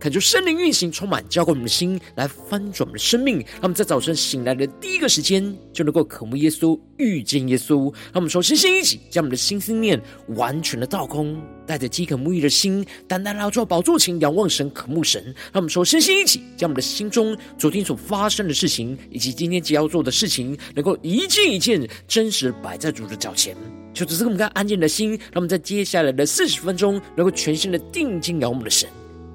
恳求圣灵运行，充满浇灌我们的心，来翻转我们的生命。让我们在早晨醒来的第一个时间，就能够渴慕耶稣、遇见耶稣。让我们说，星星一起将我们的心思念完全的倒空，带着饥渴沐浴的心，单单来到宝座前，仰望神、渴慕神。让我们说，星星一起将我们的心中昨天所发生的事情，以及今天即将要做的事情，能够一件一件真实摆在主的脚前。求主赐给我们安静的心，让我们在接下来的四十分钟，能够全心的定睛仰望我们的神。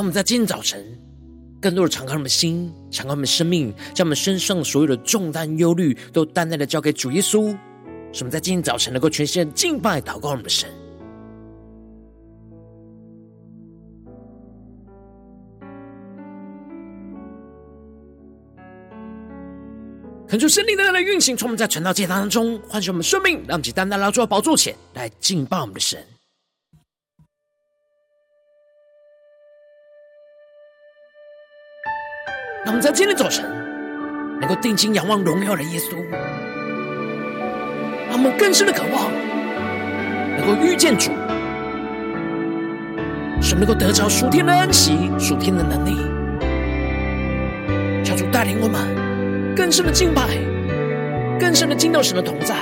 让我们在今天早晨，更多的敞开我们的心，敞开我们的生命，将我们身上所有的重担、忧虑，都单单的交给主耶稣。使我们在今天早晨能够全心的敬拜、祷告我们的神。恳求圣灵的来运行，从我们在传道祭坛当中唤醒我们生命，让我们单单来到宝座前来敬拜我们的神。我们在今天早晨能够定睛仰望荣耀的耶稣，让我们更深的渴望能够遇见主，使能够得着属天的安息、属天的能力，求主带领我们更深的敬拜，更深的敬到神的同在。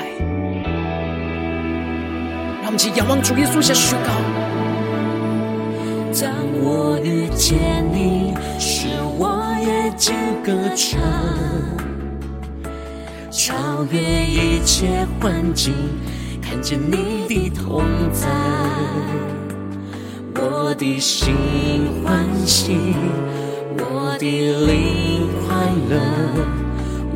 让我们一起仰望主耶稣，下宣告：当我遇见你，是我。夜间歌唱，超越一切环境，看见你的同在，我的心欢喜，我的灵快乐，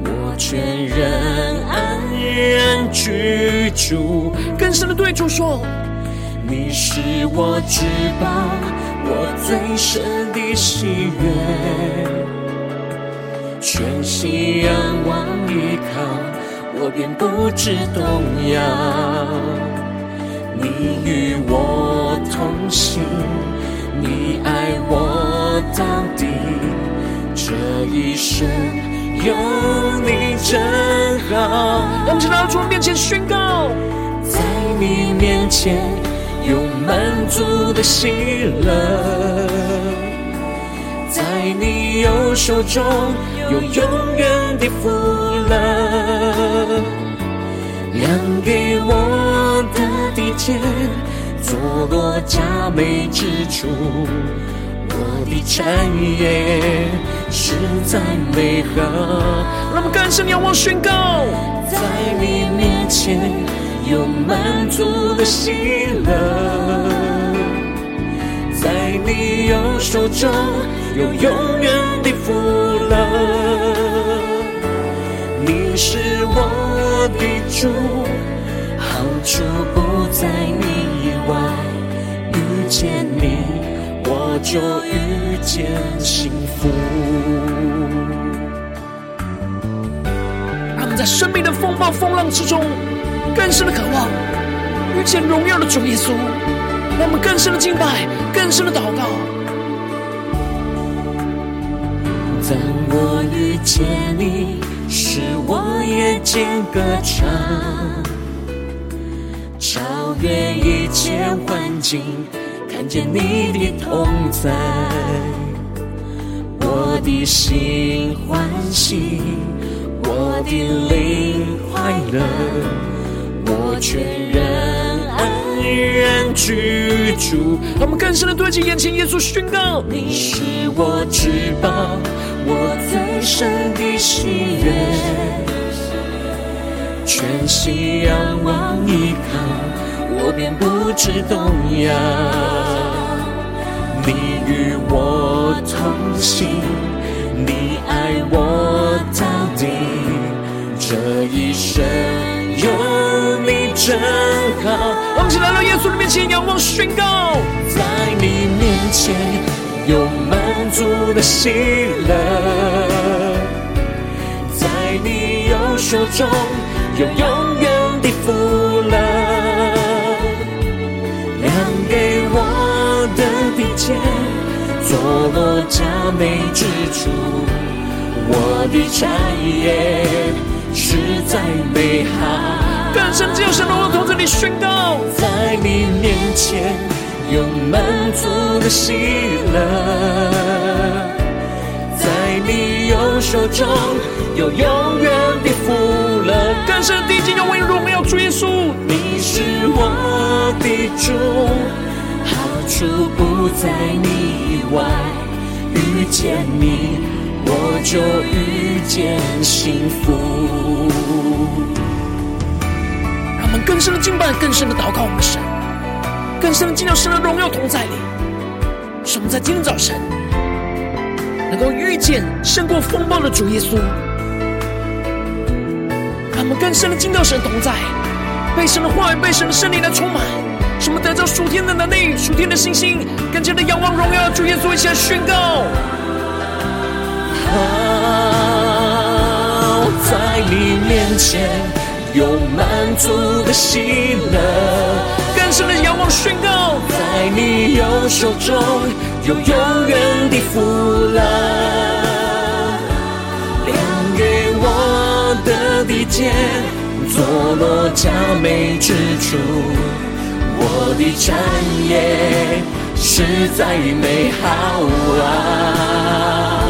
我全人安然居住。更深的对主说，你是我至宝，我最深的喜悦。全心仰望依靠，我便不知动摇。你与我同行，你爱我到底，这一生有你真好。让我们来到主面前宣告，在你面前有满足的喜乐。在你右手中有永远的福乐，量给我的地界，坐落佳美之处，我的产业实在美好。让我们更深仰望宣告，在你面前有满足的喜乐。在你右手中有永远的福乐，你是我的主，好处不在你以外，遇见你我就遇见幸福。让我们在生命的风暴风浪之中，更深的渴望遇见荣耀的主耶稣。让我们更深的敬拜，更深的祷告。当我遇见你，是我眼间歌唱，超越一切环境，看见你的同在，我的心欢喜，我的灵快乐，我全人。安然居住，让我们更深的对齐眼前耶稣宣告：你是我至宝，我最深的喜悦。全心仰望依靠，我便不致动摇。你与我同行，你爱我到底，这一生有你真好。我们起来到耶稣的面前，仰望宣告，在你面前有满足的喜乐。在你右手中有永远的福乐，量给我的地界，坐落佳美之处，我的产业实在美好。更深只有神能同在你宣告，在你面前有满足的喜乐。在你右手中有永远的福乐，更深地基，要为荣耀主耶稣。你是我的主，好处不在你以外。遇见你，我就遇见幸福。让我们更深的敬拜，更深的祷告，我们神，更深的进入神的荣耀同在里。使我们在今天早晨。能够遇见胜过风暴的主耶稣，让我们更深的进到神同在，被神的话语、被神的圣灵来充满，使我们得着属天的能力、属天的信心，更加的仰望荣耀主耶稣，一起来宣告。你面前有满足的喜乐，更深的仰望宣告，在你右手中。有永远的福乐，量给我的地界，坐落佳美之处，我的产业实在美好啊！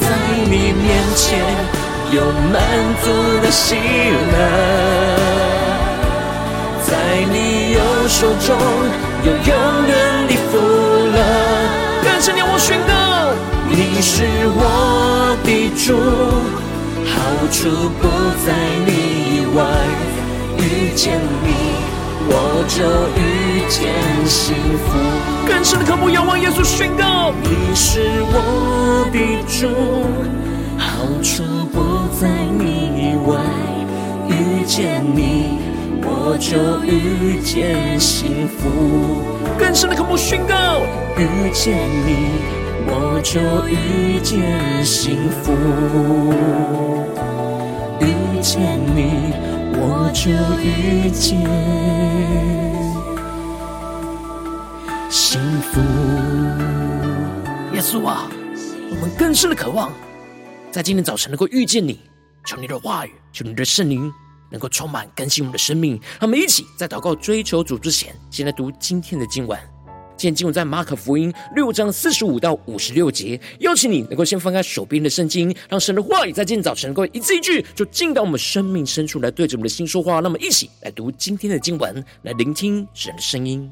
在你面前有满足的喜乐。在你右手中有永远的福乐，更深让我宣告，你是我的主，好处不在你以外。遇见你，我就遇见幸福。更深的渴慕仰望耶稣宣告，你是我的主，好处不在你以外。遇见你。我就遇见幸福，更深的渴慕宣告，遇见你，我就遇见幸福，遇见你，我就遇见幸福。耶稣啊，我们更深的渴望，在今天早晨能够遇见你，求你的话语，求你的圣灵。能够充满更新我们的生命，让我们一起在祷告追求主之前，先来读今天的经文。今天经文在马可福音六章四十五到五十六节。邀请你能够先翻开手边的圣经，让神的话语在今天早晨能够一字一句，就进到我们生命深处来，对着我们的心说话。那么，一起来读今天的经文，来聆听神的声音。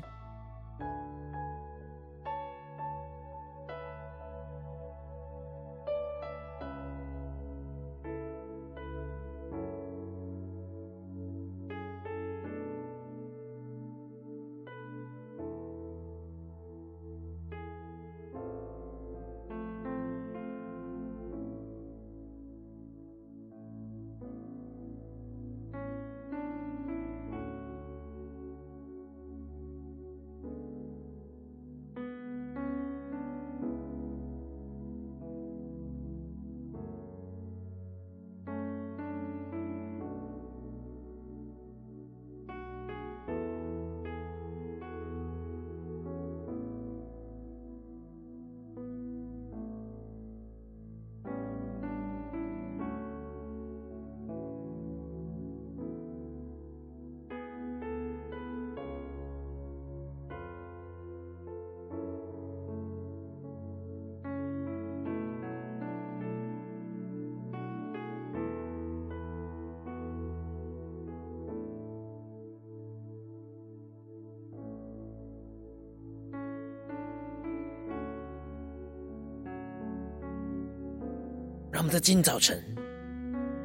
那么在今早晨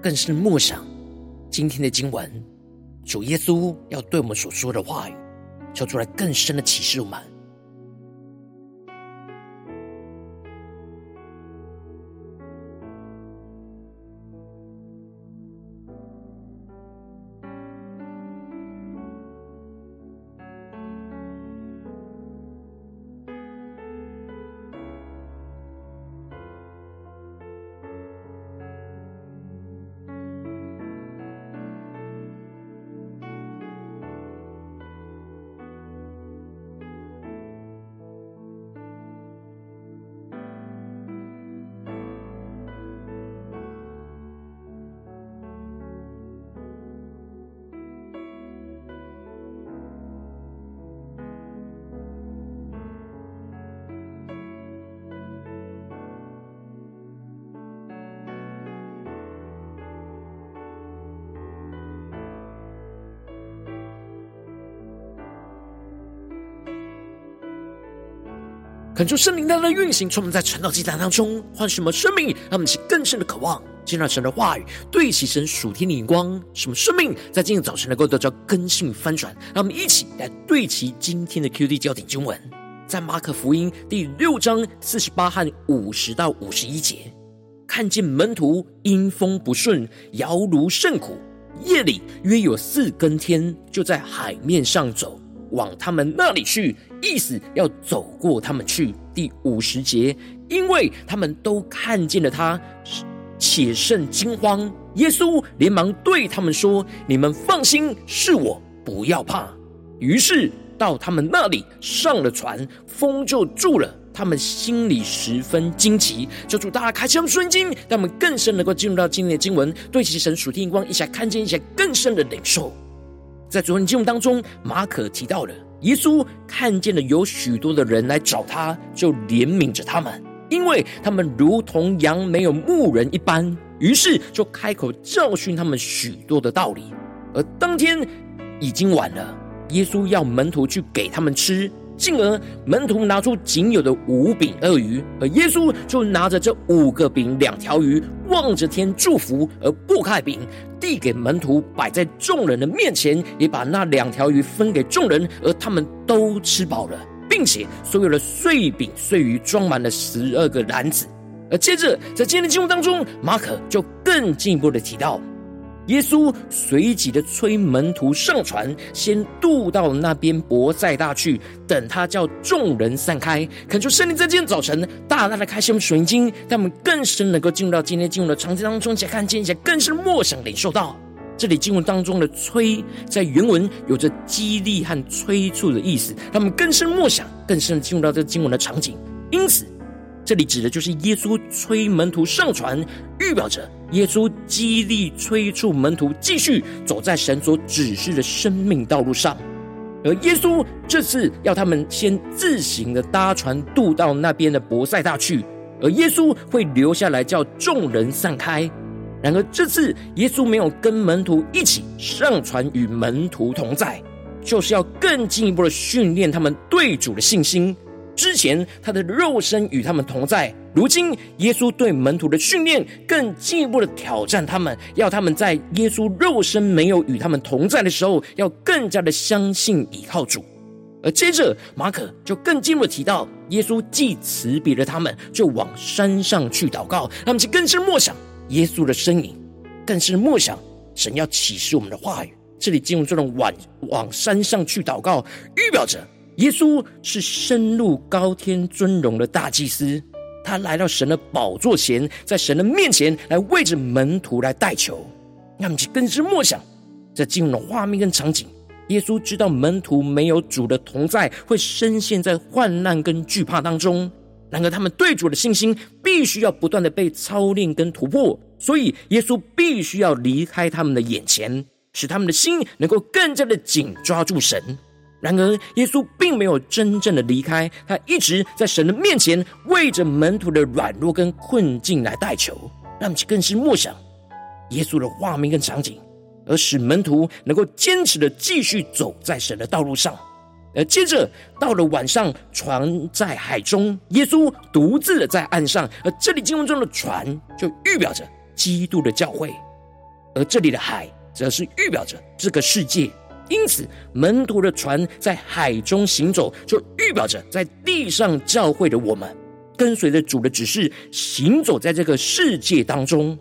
更是默想今天的经文，主耶稣要对我们所说的话语，求出来更深的启示我们。恳求圣灵大大的运行，充满在传道祭坛当中，唤什么生命，让我们起更深的渴望，进入神的话语，对齐神属天的眼光，什么生命在今天早晨能够得到更新翻转。让我们一起来对齐今天的 QD 焦点经文，在马可福音第六章四十八和五十到五十一节，看见门徒因风不顺，摇櫓甚苦，夜里约有四更天，就在海面上走。往他们那里去，意思要走过他们去。第五十节，因为他们都看见了他，且甚惊慌。耶稣连忙对他们说：“你们放心，是我，不要怕。”于是到他们那里上了船，风就住了。他们心里十分惊奇。求主大家开启我们圣经，让我们更深能够进入到今天的经文，对其神属天光，一下看见一些更深的领受。在昨天节目当中，马可提到了耶稣看见了有许多的人来找他，就怜悯着他们，因为他们如同羊没有牧人一般，于是就开口教训他们许多的道理。而当天已经晚了，耶稣要门徒去给他们吃。进而门徒拿出仅有的五饼二鱼，而耶稣就拿着这五个饼两条鱼，望着天祝福，而擘开饼递给门徒，摆在众人的面前，也把那两条鱼分给众人，而他们都吃饱了，并且所有的碎饼碎鱼装满了十二个篮子。而接着在今天的经文当中，马可就更进一步的提到。耶稣随即的催门徒上船，先渡到那边伯赛大去，等他叫众人散开。恳求圣灵在今天早晨大大的开启我们属灵经，让我们更深能够进入到今天经文的场景当中，且看见一些更深默想领受到这里经文当中的催，在原文有着激励和催促的意思，让我们更深默想，更深的进入到这个经文的场景。因此。这里指的就是耶稣催门徒上船，预表着耶稣激励催促门徒继续走在神所指示的生命道路上。而耶稣这次要他们先自行的搭船渡到那边的伯赛大去，而耶稣会留下来叫众人散开。然而这次耶稣没有跟门徒一起上船与门徒同在，就是要更进一步的训练他们对主的信心。之前他的肉身与他们同在，如今耶稣对门徒的训练更进一步的挑战他们，要他们在耶稣肉身没有与他们同在的时候，要更加的相信倚靠主。而接着马可就更进一步的提到，耶稣既辞别了他们，就往山上去祷告。他们就更是默想耶稣的身影，更是默想神要启示我们的话语。这里进入这种往往山上去祷告，预表着。耶稣是深入高天尊荣的大祭司，他来到神的宝座前，在神的面前来为着门徒来代求。那么，更是默想这进入的画面跟场景。耶稣知道门徒没有主的同在，会深陷在患难跟惧怕当中。然而，他们对主的信心必须要不断的被操练跟突破，所以耶稣必须要离开他们的眼前，使他们的心能够更加的紧抓住神。然而，耶稣并没有真正的离开，他一直在神的面前为着门徒的软弱跟困境来代求，让其更是默想耶稣的画面跟场景，而使门徒能够坚持的继续走在神的道路上。而接着到了晚上，船在海中，耶稣独自的在岸上，而这里经文中的船就预表着基督的教会，而这里的海则是预表着这个世界。因此，门徒的船在海中行走，就预表着在地上教会的我们，跟随着主的指示，行走在这个世界当中。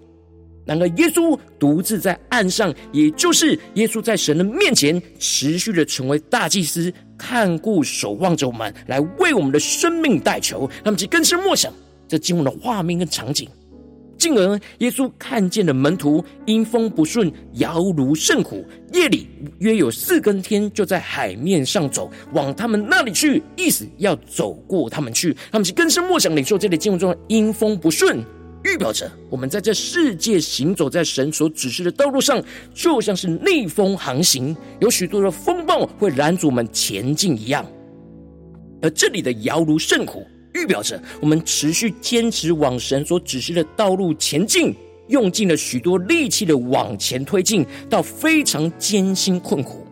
然而，耶稣独自在岸上，也就是耶稣在神的面前，持续的成为大祭司，看顾守望着我们，来为我们的生命代求。那么，就更深默想这经文的画面跟场景。进而，耶稣看见了门徒因风不顺，摇如甚苦。夜里约有四更天，就在海面上走，往他们那里去，意思要走过他们去。他们就更深默想领受这里经文中的因风不顺。预表着我们在这世界行走在神所指示的道路上，就像是逆风航行，有许多的风暴会拦阻我们前进一样。而这里的摇如甚苦，预表着我们持续坚持往神所指示的道路前进，用尽了许多力气的往前推进，到非常艰辛困苦。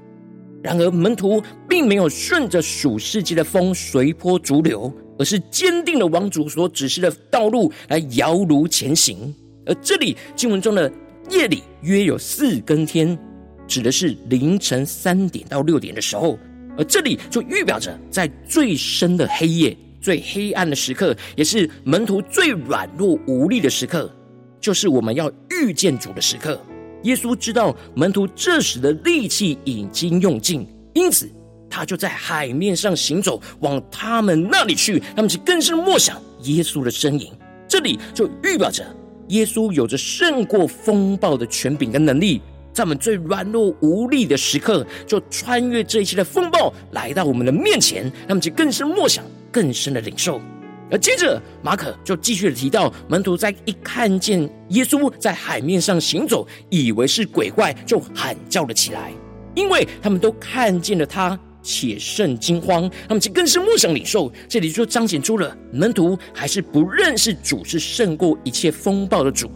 然而门徒并没有顺着属世界的风随波逐流。而是坚定的往主所指示的道路来摇櫓前行。而这里经文中的夜里约有四更天，指的是凌晨三点到六点的时候。而这里就预表着在最深的黑夜、最黑暗的时刻，也是门徒最软弱无力的时刻，就是我们要遇见主的时刻。耶稣知道门徒这时的力气已经用尽，因此。他就在海面上行走，往他们那里去。他们就更是默想耶稣的身影。这里就预表着耶稣有着胜过风暴的权柄跟能力，在我们最软弱无力的时刻，就穿越这一切的风暴，来到我们的面前。他们就更是默想，更深的领受。而接着马可就继续的提到，门徒在一看见耶稣在海面上行走，以为是鬼怪，就喊叫了起来，因为他们都看见了他。且甚惊慌，他们就更是默想领受。这里就彰显出了门徒还是不认识主是胜过一切风暴的主。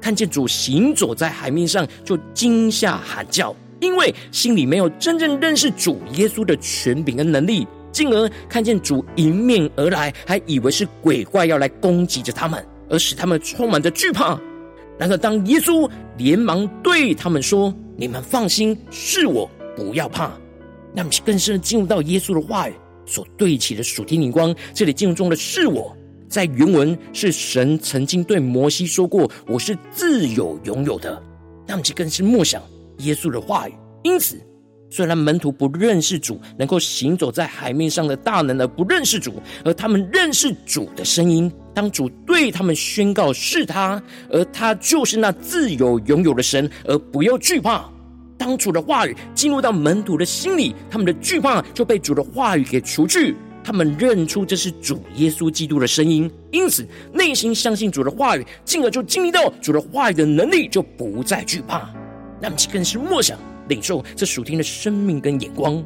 看见主行走在海面上，就惊吓喊叫，因为心里没有真正认识主耶稣的权柄跟能力，进而看见主迎面而来，还以为是鬼怪要来攻击着他们，而使他们充满着惧怕。然而，当耶稣连忙对他们说：“你们放心，是我，不要怕。”那么更深的进入到耶稣的话语所对齐的属天灵光，这里进入中的是我，在原文是神曾经对摩西说过：“我是自有拥有的。”那么就更是默想耶稣的话语。因此，虽然门徒不认识主，能够行走在海面上的大能而不认识主，而他们认识主的声音。当主对他们宣告是他，而他就是那自由拥有的神，而不要惧怕。当主的话语进入到门徒的心里，他们的惧怕就被主的话语给除去。他们认出这是主耶稣基督的声音，因此内心相信主的话语，进而就经历到主的话语的能力，就不再惧怕。那么，这更是默想领受这属天的生命跟眼光，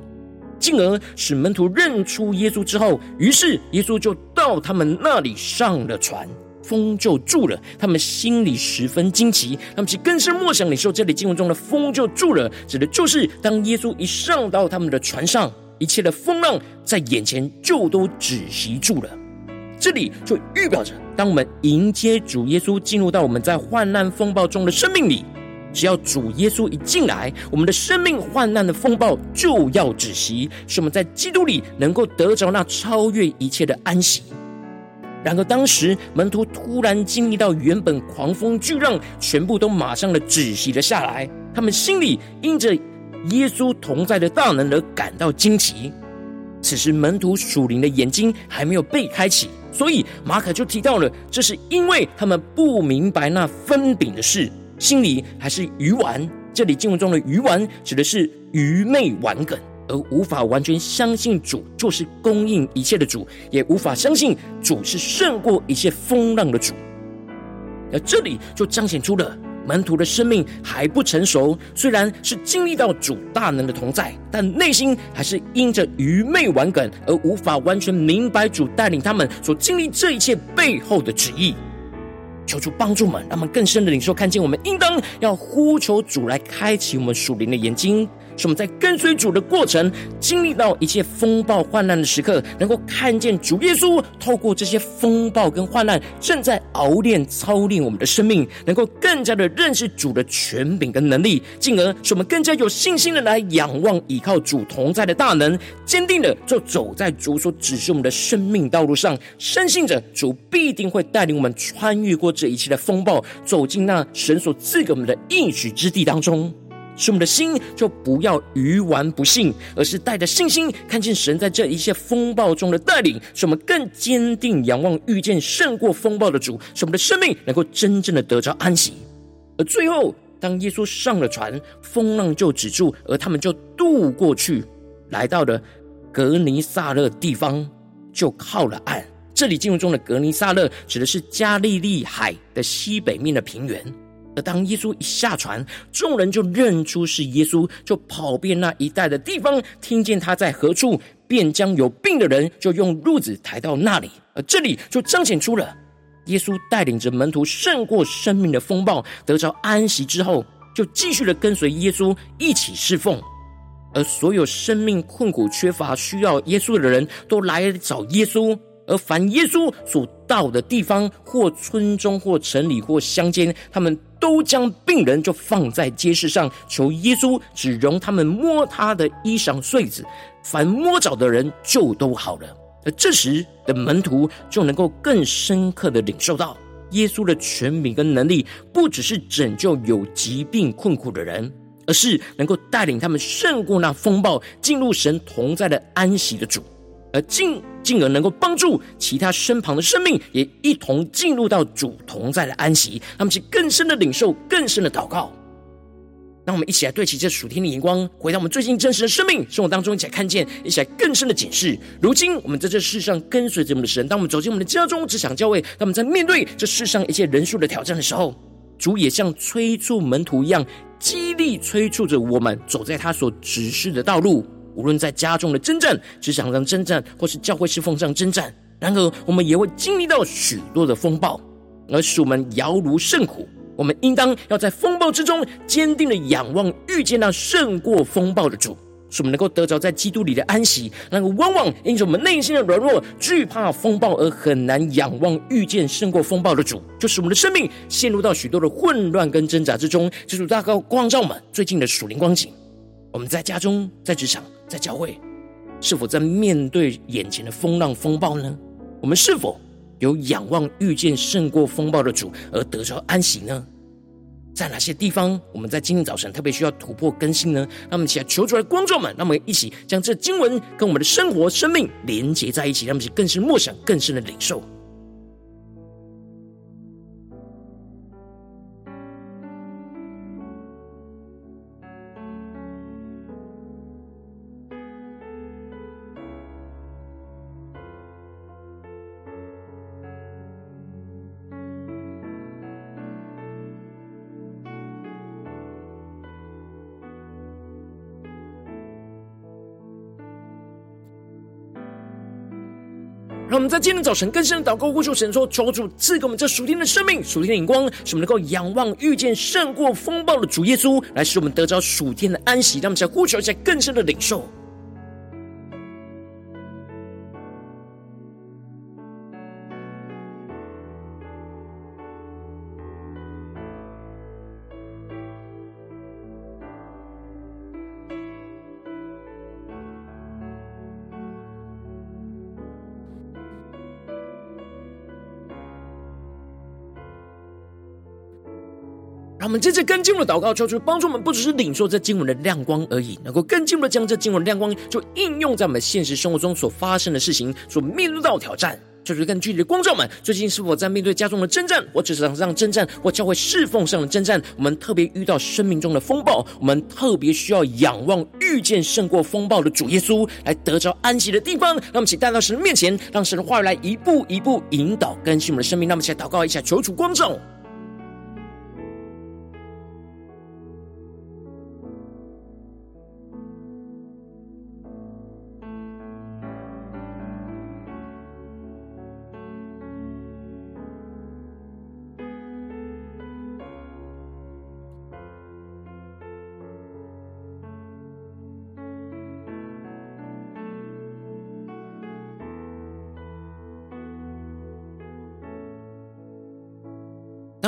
进而使门徒认出耶稣之后，于是耶稣就到他们那里上了船。风就住了，他们心里十分惊奇，他们其更深默想领受这里经文中的风就住了，指的就是当耶稣一上到他们的船上，一切的风浪在眼前就都止息住了。这里就预表着，当我们迎接主耶稣进入到我们在患难风暴中的生命里，只要主耶稣一进来，我们的生命患难的风暴就要止息，使我们在基督里能够得着那超越一切的安息。然而，当时门徒突然经历到原本狂风巨浪，全部都马上的止息了下来。他们心里因着耶稣同在的大能而感到惊奇。此时，门徒属灵的眼睛还没有被开启，所以马可就提到了，这是因为他们不明白那分饼的事，心里还是愚顽。这里经文中的愚顽，指的是愚昧顽梗。而无法完全相信主就是供应一切的主，也无法相信主是胜过一切风浪的主。而这里就彰显出了门徒的生命还不成熟，虽然是经历到主大能的同在，但内心还是因着愚昧顽梗而无法完全明白主带领他们所经历这一切背后的旨意。求主帮助们，让我们更深的领受，看见我们应当要呼求主来开启我们属灵的眼睛。使我们在跟随主的过程，经历到一切风暴患难的时刻，能够看见主耶稣透过这些风暴跟患难，正在熬炼操练我们的生命，能够更加的认识主的权柄跟能力，进而使我们更加有信心的来仰望依靠主同在的大能，坚定的就走在主所指示我们的生命道路上，深信着主必定会带领我们穿越过这一切的风暴，走进那神所赐给我们的应许之地当中。使我们的心就不要愚顽不信，而是带着信心看见神在这一切风暴中的带领，使我们更坚定仰望遇见胜过风暴的主，使我们的生命能够真正的得着安息。而最后，当耶稣上了船，风浪就止住，而他们就渡过去，来到了格尼撒勒地方，就靠了岸。这里经文中的格尼撒勒指的是加利利海的西北面的平原。而当耶稣一下船，众人就认出是耶稣，就跑遍那一带的地方，听见他在何处，便将有病的人就用褥子抬到那里。而这里就彰显出了耶稣带领着门徒胜过生命的风暴，得着安息之后，就继续的跟随耶稣一起侍奉。而所有生命困苦、缺乏、需要耶稣的人都来找耶稣。而凡耶稣所到的地方，或村中，或城里，或乡间，他们都将病人就放在街市上，求耶稣只容他们摸他的衣裳穗子，凡摸着的人就都好了。而这时的门徒就能够更深刻的领受到耶稣的权柄跟能力，不只是拯救有疾病困苦的人，而是能够带领他们胜过那风暴，进入神同在的安息的主。而进进而能够帮助其他身旁的生命，也一同进入到主同在的安息，他们是更深的领受，更深的祷告。让我们一起来对齐这属天的眼光，回到我们最近真实的生命生活当中，一起来看见，一起来更深的检视。如今我们在这世上跟随着我们的神，当我们走进我们的家中、职场、教会，当我们在面对这世上一切人数的挑战的时候，主也像催促门徒一样，激励催促着我们走在他所指示的道路。无论在家中的征战、职场上征战，或是教会侍奉上征战，然而我们也会经历到许多的风暴，而使我们摇如圣苦。我们应当要在风暴之中坚定的仰望，遇见那胜过风暴的主，使我们能够得着在基督里的安息。那个，往往因着我们内心的软弱、惧怕风暴，而很难仰望遇见胜过风暴的主，就使我们的生命陷入到许多的混乱跟挣扎之中。这主大高光照我们最近的属灵光景。我们在家中、在职场、在教会，是否在面对眼前的风浪风暴呢？我们是否有仰望遇见胜过风暴的主而得着安息呢？在哪些地方我们在今天早晨特别需要突破更新呢？让我们一起来求主来光照们，让我们一起将这经文跟我们的生活、生命连接在一起，让我们一起更深默想、更深的领受。在今天早晨更深的祷告，呼求神说：求主赐给我们这属天的生命、属天的眼光，使我们能够仰望、遇见胜过风暴的主耶稣，来使我们得着属天的安息。让我们在呼求一下更深的领受。让我们接着更进入的祷告，求主帮助我们，不只是领受这经文的亮光而已，能够更进一步的将这经文的亮光就应用在我们现实生活中所发生的事情，所面对到挑战。就是更具体的光照们，最近是否在面对家中的征战，或职场上征战，或教会侍奉上的征战？我们特别遇到生命中的风暴，我们特别需要仰望遇见胜过风暴的主耶稣，来得着安息的地方。让我们一起带到神的面前，让神的话语来一步一步引导更新我们的生命。让我们一起来祷告一下，求主光照。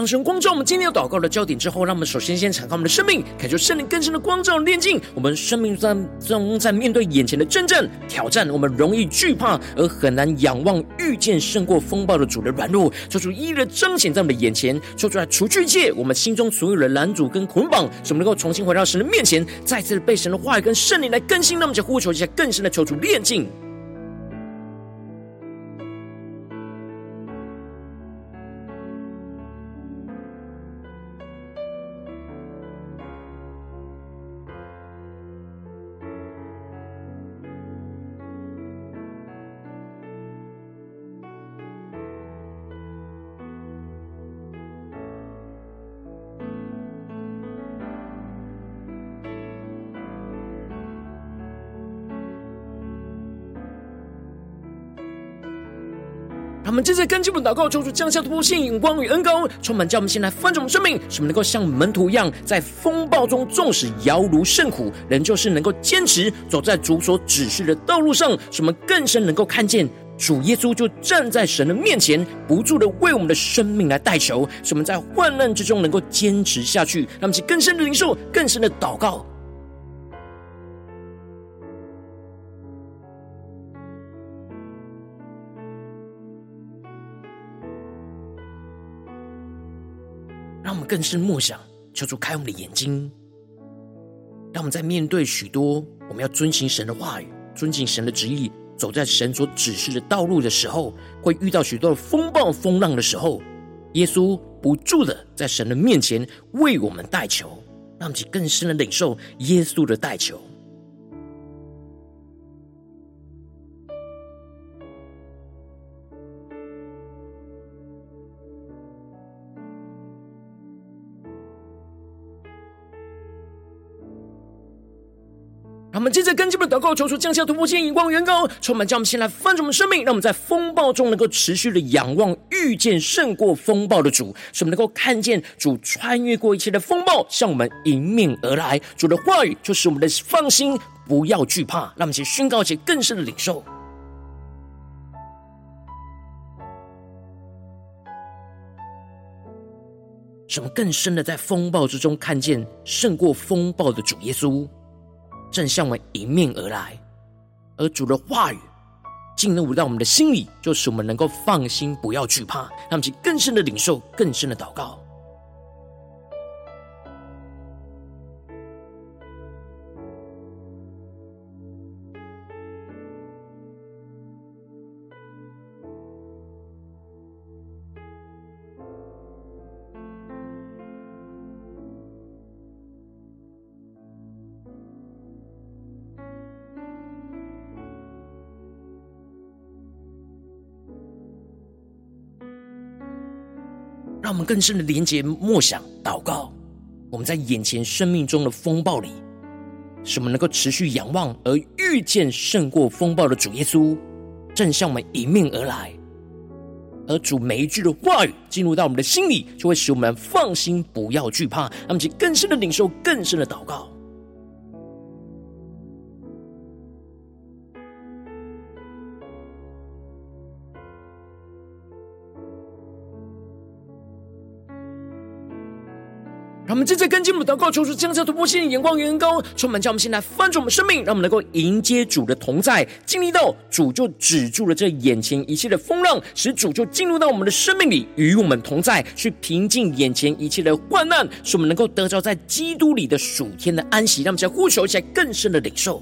神光照我们今天要祷告的焦点之后，让我们首先先敞开我们的生命，感受圣灵更深的光照炼净我们生命中，在面对眼前的真正挑战，我们容易惧怕而很难仰望遇见胜过风暴的主的软弱，求主一一的彰显在我们的眼前，说出来除去一切我们心中所有的拦阻跟捆绑，使我们能够重新回到神的面前，再次被神的话语跟圣灵来更新。那么就呼求一下更深的求主炼净。他们正在跟进我们祷告，求主降下突破性眼光与恩膏，充满叫我们先来翻转我们生命，使我们能够像门徒一样，在风暴中，纵使摇如甚苦，仍旧是能够坚持走在主所指示的道路上。使我们更深能够看见主耶稣就站在神的面前，不住的为我们的生命来代求，使我们在患难之中能够坚持下去。让我们去更深的领受，更深的祷告。更深默想，求主开我们的眼睛，让我们在面对许多我们要遵行神的话语、遵行神的旨意、走在神所指示的道路的时候，会遇到许多的风暴、风浪的时候，耶稣不住的在神的面前为我们代求，让我们更深的领受耶稣的代求。我们接着跟进我们的祷告，求主降下突破性眼光、远高，充满将我们先来翻转我们生命，让我们在风暴中能够持续的仰望，遇见胜过风暴的主，使我们能够看见主穿越过一切的风暴，向我们迎面而来。主的话语就是我们的放心，不要惧怕。让我们先宣告一些更深的领受，什么更深的在风暴之中看见胜过风暴的主耶稣。正向我们迎面而来，而主的话语进入到我们的心里，就使我们能够放心，不要惧怕，让我们更深的领受，更深的祷告。更深的连接、默想、祷告。我们在眼前生命中的风暴里，使我们能够持续仰望而遇见胜过风暴的主耶稣，正向我们迎面而来。而主每一句的话语进入到我们的心里，就会使我们放心，不要惧怕。让我们更深的领受、更深的祷告。我们正在跟进我们祷告，求主降下突破性的眼光与恩高，充满叫我们现在翻转我们生命，让我们能够迎接主的同在，经历到主就止住了这眼前一切的风浪，使主就进入到我们的生命里，与我们同在，去平静眼前一切的患难，使我们能够得着在基督里的属天的安息。让我们在呼求一下更深的领受。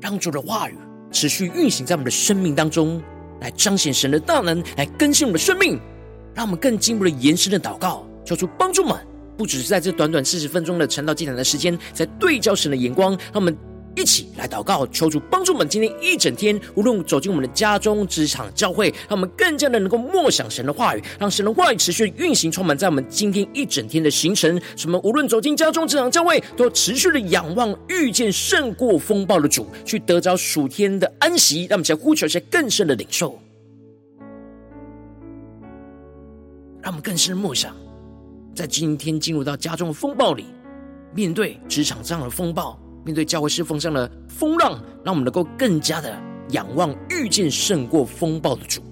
让主的话语持续运行在我们的生命当中，来彰显神的大能，来更新我们的生命，让我们更进一步的延伸的祷告，求主帮助们，不只是在这短短四十分钟的晨祷祭坛的时间，在对焦神的眼光，让我们。一起来祷告，求主帮助我们今天一整天，无论走进我们的家中、职场、教会，让我们更加的能够默想神的话语，让神的话语持续运行，充满在我们今天一整天的行程。什么？无论走进家中、职场、教会，都持续的仰望，遇见胜过风暴的主，去得着属天的安息。让我们先呼求一些更深的领受，让我们更深的默想，在今天进入到家中的风暴里，面对职场这样的风暴。面对教会侍奉上的风浪，让我们能够更加的仰望，遇见胜过风暴的主。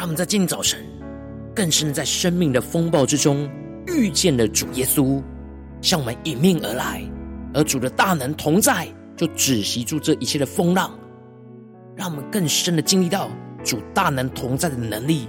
他们在今天早晨，更深的在生命的风暴之中遇见了主耶稣，向我们迎面而来，而主的大能同在，就止息住这一切的风浪，让我们更深的经历到主大能同在的能力。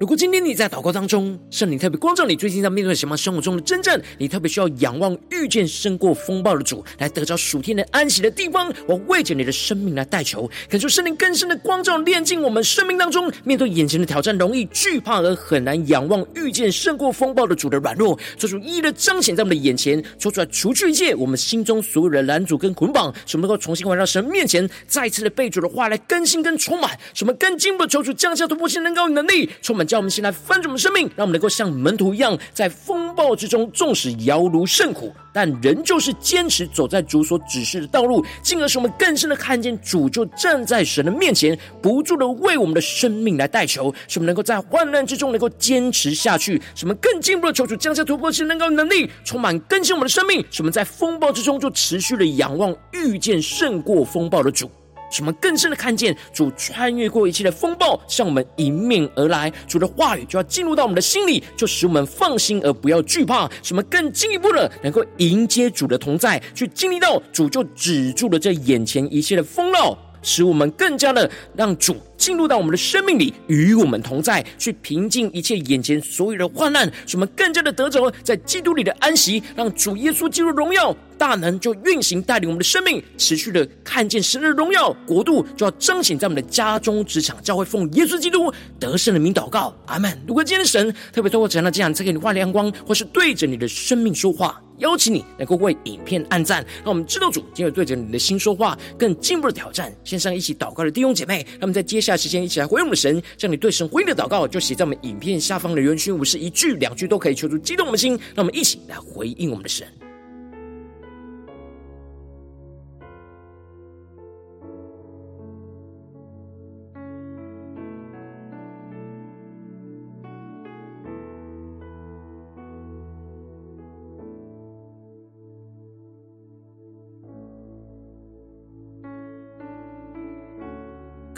如果今天你在祷告当中，圣灵特别光照你，最近在面对什么生活中的征战，你特别需要仰望遇见胜过风暴的主，来得着属天的安息的地方，我为着你的生命来代求，感受圣灵更深的光照，炼净我们生命当中面对眼前的挑战，容易惧怕而很难仰望遇见胜过风暴的主的软弱，做出一一的彰显在我们的眼前，说出来除去一切我们心中所有的拦阻跟捆绑，使我们能够重新回到神面前，再次的被主的话来更新跟充满，使我们更进步的求主降下突破性能高与能力，充满。叫我们先来翻转我们生命，让我们能够像门徒一样，在风暴之中，纵使摇如甚苦，但仍旧是坚持走在主所指示的道路，进而使我们更深的看见主就站在神的面前，不住的为我们的生命来代求，使我们能够在患难之中能够坚持下去，使我们更进一步的求主降下突破性能够能力，充满更新我们的生命，使我们在风暴之中就持续的仰望，遇见胜过风暴的主。什么更深的看见主穿越过一切的风暴，向我们迎面而来。主的话语就要进入到我们的心里，就使我们放心而不要惧怕。什么更进一步的能够迎接主的同在，去经历到主就止住了这眼前一切的风浪，使我们更加的让主进入到我们的生命里，与我们同在，去平静一切眼前所有的患难。使我们更加的得着在基督里的安息，让主耶稣进入荣耀。大能就运行带领我们的生命，持续的看见神的荣耀国度就要彰显在我们的家中、职场、教会，奉耶稣基督得胜的名祷告，阿门。如果今天的神特别透过这样的这样，赐给你话亮光，或是对着你的生命说话，邀请你能够为影片按赞，让我们知道主今日对着你的心说话，更进一步的挑战。线上一起祷告的弟兄姐妹，让我们在接下下时间一起来回应我们的神，将你对神回应的祷告就写在我们影片下方的留言区，我是一句两句都可以求助激动我们的心，让我们一起来回应我们的神。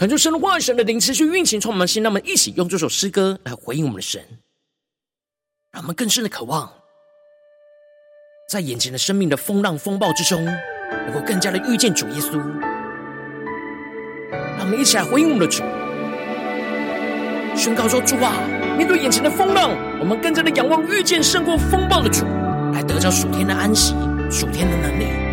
恳求神的话语、神的灵持续运行，充满心。让我们一起用这首诗歌来回应我们的神，让我们更深的渴望，在眼前的生命的风浪风暴之中，能够更加的遇见主耶稣。让我们一起来回应我们的主，宣告说：主啊，面对眼前的风浪，我们更加的仰望遇见胜过风暴的主，来得着属天的安息、属天的能力。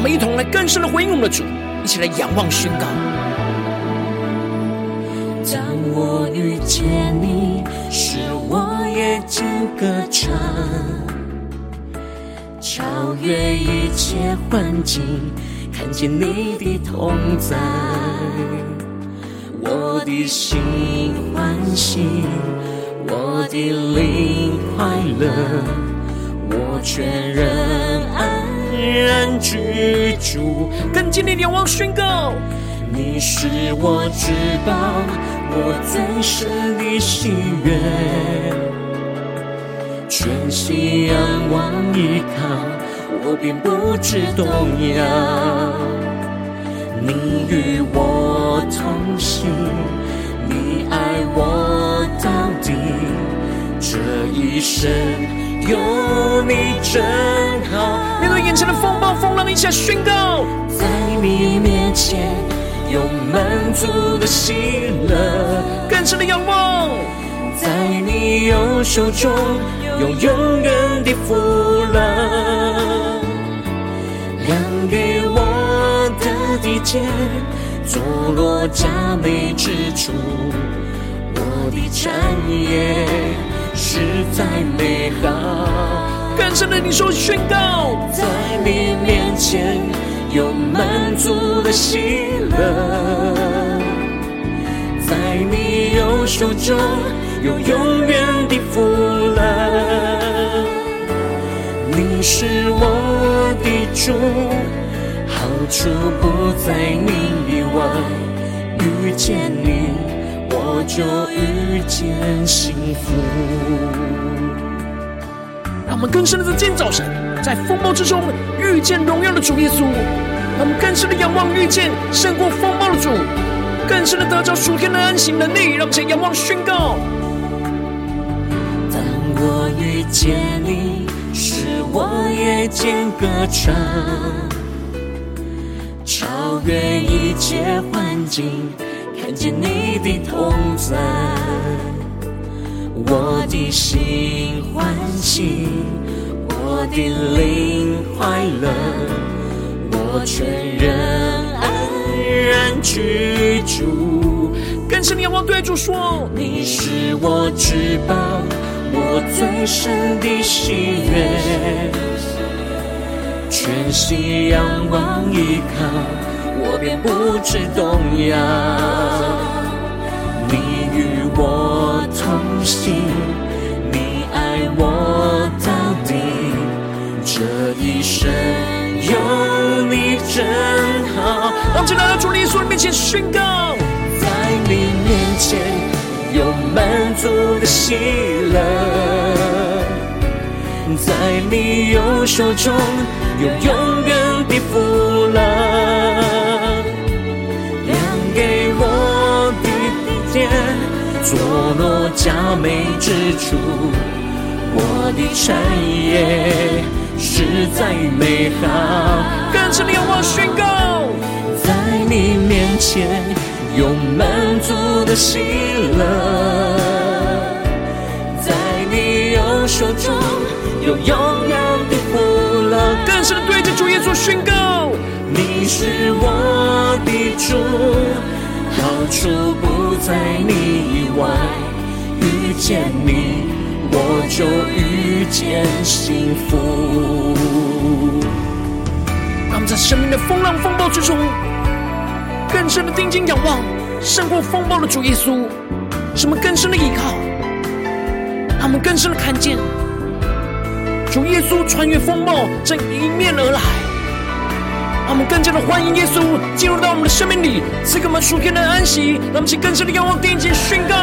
我们一同来更深的回应我们的主，一起来仰望宣告。当我遇见你，使我夜间歌唱，超越一切环境，看见你的同在，我的心欢喜，我的灵快乐，我全人爱。然居住，更坚定仰望宣告。你是我至宝，我最深的喜悦，全心仰望依靠，我便不知动摇。你与我同行，你爱我到底，这一生。有你真好，面对眼前的风暴风浪，一起来宣告，在你面前有满足的喜乐，更深的仰望，在你右手中有永远的福乐，量给我的地界，坐落佳美之处，我的产业。实在美好，更深的你说宣告，在你面前有满足的喜乐，在你右手中有永远的福乐。你是我的主，好处不在你以外，遇见你。就遇见幸福。让我们更深的在今早晨，在风暴之中遇见荣耀的主耶稣。让我们更深的仰望遇见胜过风暴的主，更深的得着属天的安息能力。让我们先仰望宣告。当我遇见你，使我夜间歌唱，超越一切环境。见你的同在，我的心欢喜，我的灵快乐，我全人安然居住。更深的仰望对主说：你是我至宝，我最深的喜悦，全心仰望依靠。便不知动摇，你与我同行，你爱我到底，这一生有你真好。让我们来到主耶稣面前宣告，在你面前有满足的喜乐，在你右手中有永远的福乐。坐落佳美之处，我的产业实在美好。更深的仰望宣告，在你面前有满足的喜乐，在你右手中有永远的福乐。更深的对着主耶稣宣告，你是我的主。到处不在你以外，遇见你我就遇见幸福。让我们在生命的风浪风暴之中，更深的定睛仰望胜过风暴的主耶稣，什么更深的依靠？让我们更深的看见主耶稣穿越风暴，正迎面而来。让我们更加的欢迎耶稣进入到我们的生命里，赐给我们属天的安息。让我们请更深的仰望，定睛宣告。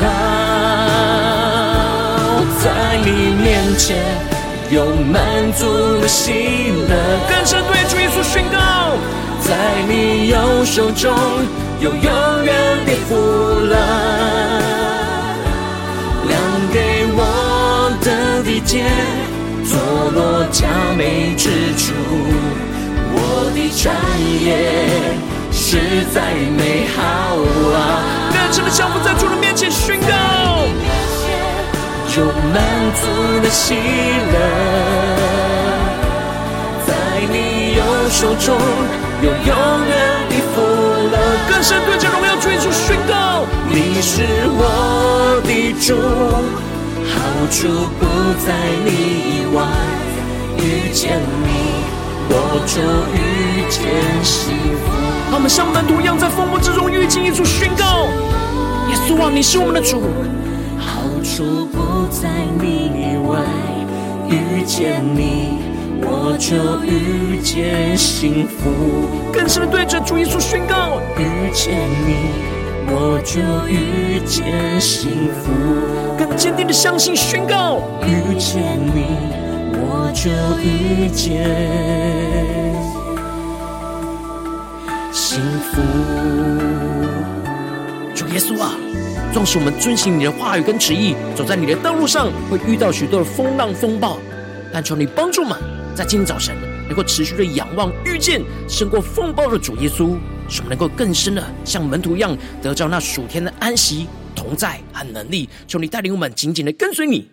好，在你面前有满足的喜乐。更深对主耶稣宣告，在你右手中有永远的福乐，量给我的地界，坐落佳美之处，我的产业。实在美好啊！更深的降福在主的面前宣告，有满足的喜乐，在你右手中有永远的福乐。更深对着荣耀主耶稣宣告，你是我的主，好处不在你以外，遇见你我就遇见幸福。他们像门徒一样，在风暴之中遇见耶稣，宣告：耶稣啊，你是我们的主。好处不在你以外，遇见你，我就遇见幸福。更深的对着主耶稣宣告：遇见你，我就遇见幸福。更坚定的相信宣告：遇见你，我就遇见。幸福，主耶稣啊，纵使我们遵行你的话语跟旨意，走在你的道路上，会遇到许多的风浪风暴，但求你帮助我们，在今天早晨能够持续的仰望，遇见胜过风暴的主耶稣，使我们能够更深的像门徒一样，得到那属天的安息、同在和能力。求你带领我们紧紧的跟随你。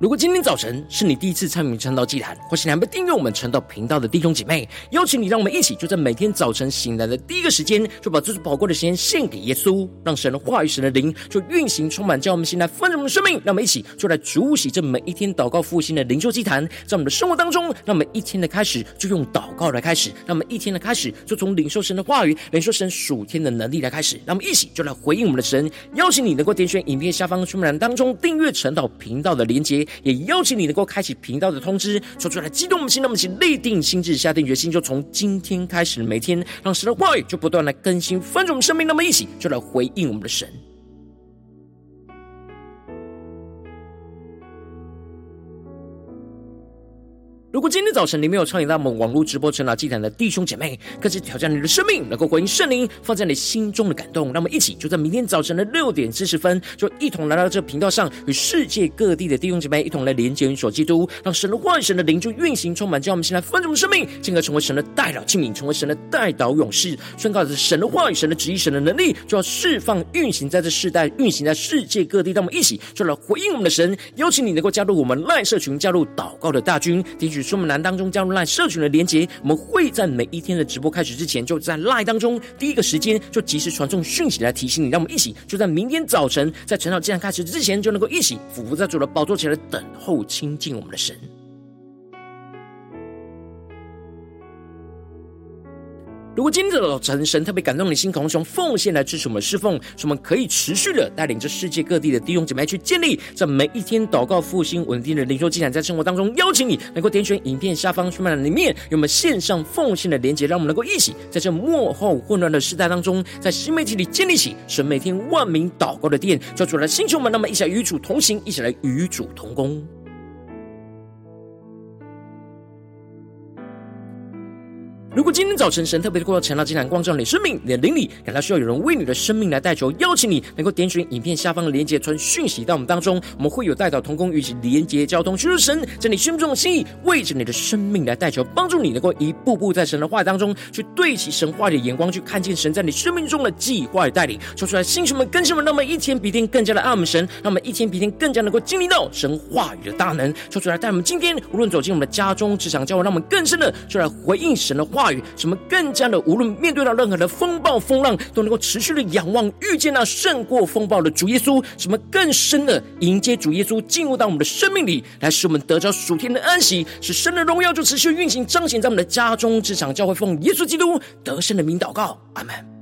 如果今天早晨是你第一次参与晨道祭坛，或是你还没订阅我们晨祷频道的弟兄姐妹，邀请你，让我们一起就在每天早晨醒来的第一个时间，就把这最宝贵的时间献给耶稣，让神的话语、神的灵就运行充满，叫我们现在丰盛的生命。让我们一起就来主洗这每一天祷告复兴的灵修祭坛，在我们的生活当中，让我们一天的开始就用祷告来开始，让我们一天的开始就从领受神的话语、领受神属天的能力来开始。让我们一起就来回应我们的神，邀请你能够点选影片下方的说明栏当中订阅晨祷频道的连结。也邀请你能够开启频道的通知，说出来激动我们心，让我们一起立定心智，下定决心，就从今天开始，每天让神的话语就不断来更新翻转我们生命，那么一起就来回应我们的神。如果今天早晨你没有参与到我们网络直播晨祷祭坛的弟兄姐妹，更是挑战你的生命，能够回应圣灵放在你心中的感动。让我们一起就在明天早晨的六点四十分，就一同来到这个频道上，与世界各地的弟兄姐妹一同来连接、与所基督，让神的话语、神的灵就运行充满，叫我们现在丰盛的生命，进而成为神的代祷器皿，成为神的代祷勇士，宣告着神的话语、神的旨意、神的能力，就要释放、运行在这世代，运行在世界各地。让我们一起就来回应我们的神，邀请你能够加入我们赖社群，加入祷告的大军，提取。说明栏当中加入 LINE 社群的连结，我们会在每一天的直播开始之前，就在 LINE 当中第一个时间就及时传送讯息来提醒你，让我们一起就在明天早晨在晨祷竟然开始之前，就能够一起俯伏在主的宝座前来等候亲近我们的神。如果今天的早晨神特别感动你心，渴望奉献来支持我们侍奉，使我们可以持续的带领着世界各地的弟兄姐妹去建立在每一天祷告复兴稳定的灵修进展，在生活当中邀请你能够点选影片下方说明栏里面有我们线上奉献的连结，让我们能够一起在这末后混乱的时代当中，在新媒体里建立起神每天万名祷告的殿，叫主来星球们，那么一起来与主同行，一起来与主同工。如果今天早晨神特别的过到晨祷祭坛光照你的生命，你的灵里感到需要有人为你的生命来代求，邀请你能够点选影片下方的连结，传讯息到我们当中，我们会有代祷同工与其连结交通，寻求神在你心中的心意，为着你的生命来代求，帮助你能够一步步在神的话当中去对齐神话的眼光，去看见神在你生命中的计划与带领，说出来，星兄们、更新们，让我们一天比一天更加的爱我们神，让我们一天比一天更加能够经历到神话语的大能，说出来，带我们今天无论走进我们的家中、职场、教会，让我们更深的就来回应神的话语。什么更加的，无论面对到任何的风暴风浪，都能够持续的仰望，遇见那胜过风暴的主耶稣。什么更深的迎接主耶稣进入到我们的生命里，来使我们得着属天的安息，使神的荣耀就持续运行彰显在我们的家中、职场、教会，奉耶稣基督得胜的名祷告，阿门。